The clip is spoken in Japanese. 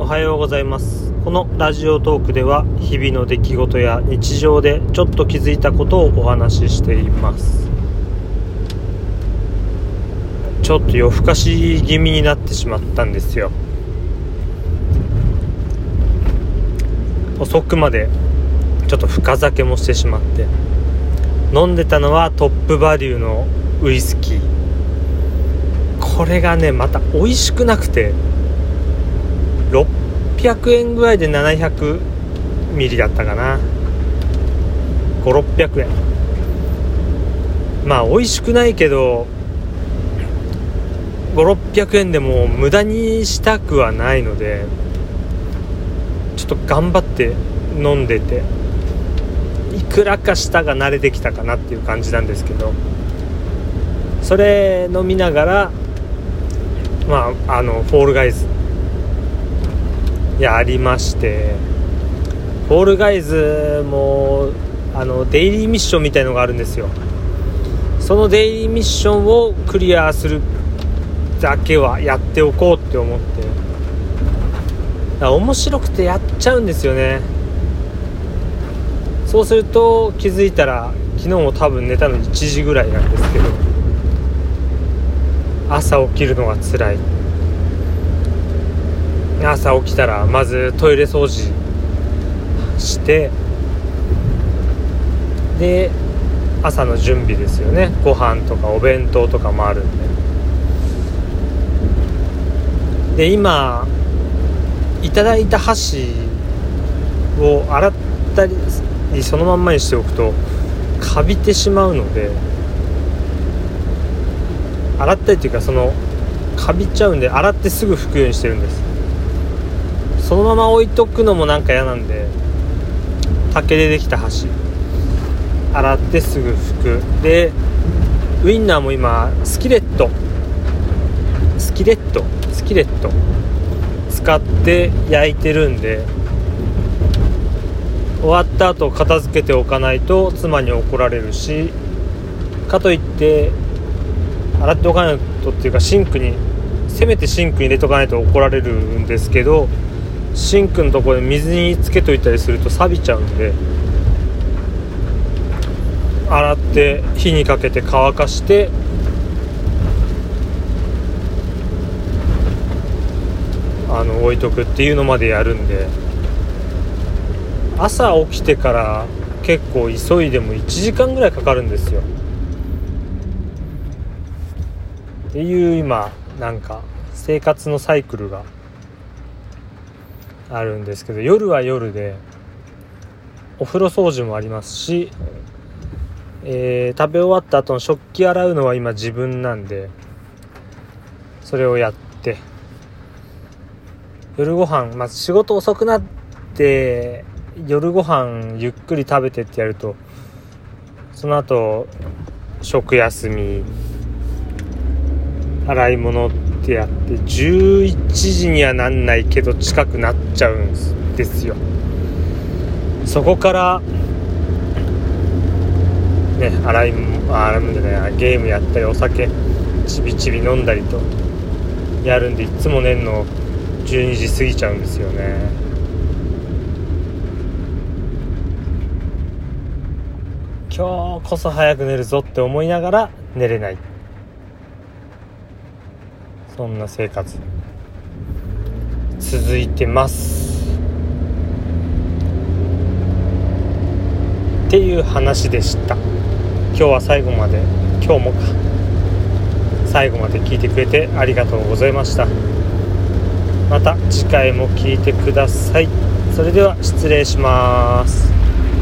おはようございます。このラジオトークでは日々の出来事や日常でちょっと気づいたことをお話ししています。ちょっと夜更かし気味になってしまったんですよ。遅くまでちょっと深酒もしてしまって。飲んでたのはトップバリューのウイスキー。これがねまた美味しくなくて。600円ぐらいで700ミリだったかな。5600円。まあ美味しくないけど5600円でも無駄にしたくはないのでちょっと頑張って飲んでていくらか舌が慣れてきたかなっていう感じなんですけどそれ飲みながらまああのフォールガイズやりまして。フォールガイズもあのデイリーミッションみたいのがあるんですよ。そのデイリーミッションをクリアするだけはやっておこうって思って。面白くてやっちゃうんですよね。そうすると気づいたら昨日も多分寝たの1時ぐらいなんですけど。朝起きるのが辛い。朝起きたらまずトイレ掃除してで朝の準備ですよね。ご飯とかお弁当とかもあるんで。で今いただいた箸を洗ったりそのまんまにしておくとカビてしまうので洗ったりっていうかそのカビちゃうんで洗ってすぐ拭くようにしてるんです。そのまま置いとくのもなんか嫌なんで竹でできた箸。洗ってすぐ拭く。でウインナーも今スキレット。スキレット。スキレット。使って焼いてるんで終わった後片付けておかないと妻に怒られるしかといって洗っておかないとっていうかシンクにせめてシンクに入れとかないと怒られるんですけどシンクのところで水につけといたりすると錆びちゃうんで洗って火にかけて乾かしてあの置いとくっていうのまでやるんで朝起きてから結構急いでも1時間ぐらいかかるんですよ。っていう今なんか生活のサイクルが。あるんですけど夜は夜でお風呂掃除もありますし、えー、食べ終わった後の食器洗うのは今自分なんでそれをやって夜ご飯まず仕事遅くなって夜ご飯ゆっくり食べてってやるとその後食休み洗い物ってやって11時にはなんないけど近くなっちゃうんですよ。そこからね洗い洗うんじゃないゲームやったりお酒ちびちび飲んだりとやるんでいつも寝んの12時過ぎちゃうんですよね。今日こそ早く寝るぞって思いながら寝れない。そんな生活。続いてます。っていう話でした。今日は最後まで今日もか。最後まで聞いてくれてありがとうございました。また次回も聞いてください。それでは失礼します。